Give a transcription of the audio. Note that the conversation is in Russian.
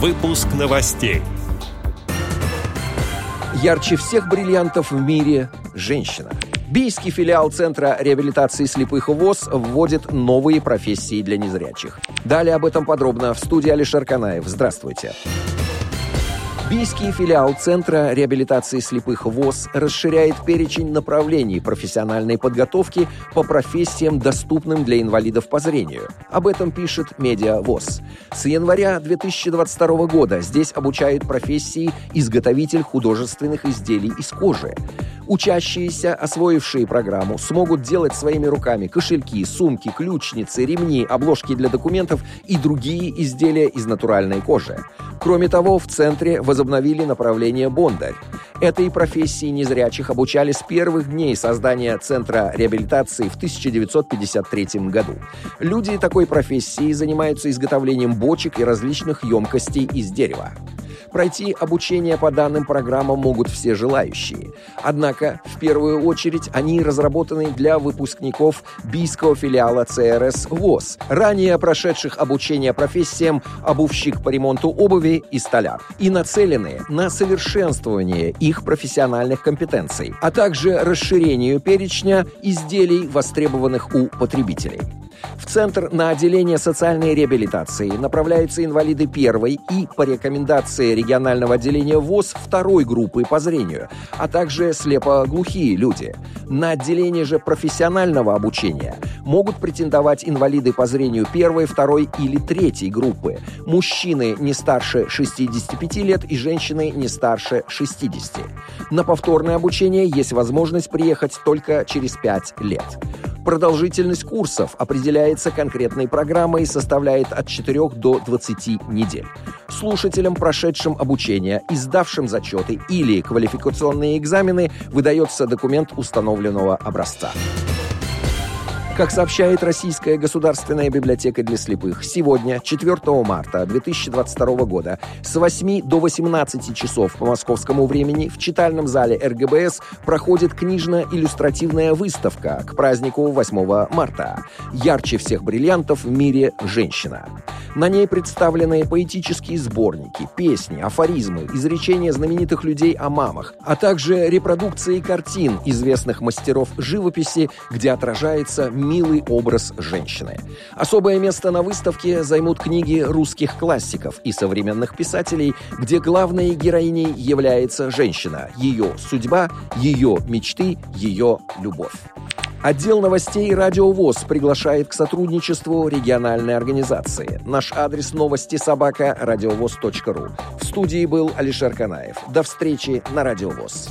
Выпуск новостей. Ярче всех бриллиантов в мире – женщина. Бийский филиал Центра реабилитации слепых ВОЗ вводит новые профессии для незрячих. Далее об этом подробно в студии Алишер Канаев. Здравствуйте. Здравствуйте. Бийский филиал Центра реабилитации слепых ВОЗ расширяет перечень направлений профессиональной подготовки по профессиям, доступным для инвалидов по зрению. Об этом пишет Медиа ВОЗ. С января 2022 года здесь обучают профессии изготовитель художественных изделий из кожи. Учащиеся, освоившие программу, смогут делать своими руками кошельки, сумки, ключницы, ремни, обложки для документов и другие изделия из натуральной кожи. Кроме того, в центре возобновили направление «Бондарь». Этой профессии незрячих обучали с первых дней создания Центра реабилитации в 1953 году. Люди такой профессии занимаются изготовлением бочек и различных емкостей из дерева. Пройти обучение по данным программам могут все желающие. Однако, в первую очередь, они разработаны для выпускников бийского филиала ЦРС ВОЗ, ранее прошедших обучение профессиям обувщик по ремонту обуви и столяр, и нацелены на совершенствование их профессиональных компетенций, а также расширению перечня изделий, востребованных у потребителей. В Центр на отделение социальной реабилитации направляются инвалиды первой и, по рекомендации регионального отделения ВОЗ, второй группы по зрению, а также слепоглухие люди. На отделение же профессионального обучения могут претендовать инвалиды по зрению первой, второй или третьей группы, мужчины не старше 65 лет и женщины не старше 60. На повторное обучение есть возможность приехать только через 5 лет. Продолжительность курсов определяется конкретной программой и составляет от 4 до 20 недель. Слушателям, прошедшим обучение и сдавшим зачеты или квалификационные экзамены, выдается документ установленного образца. Как сообщает Российская государственная библиотека для слепых, сегодня, 4 марта 2022 года, с 8 до 18 часов по московскому времени в читальном зале РГБС проходит книжно-иллюстративная выставка к празднику 8 марта. Ярче всех бриллиантов в мире «Женщина». На ней представлены поэтические сборники, песни, афоризмы, изречения знаменитых людей о мамах, а также репродукции картин известных мастеров живописи, где отражается милый образ женщины. Особое место на выставке займут книги русских классиков и современных писателей, где главной героиней является женщина, ее судьба, ее мечты, ее любовь. Отдел новостей «Радио ВОЗ» приглашает к сотрудничеству региональной организации. Наш адрес новости собака радиовоз.ру. В студии был Алишер Канаев. До встречи на «Радио ВОЗ».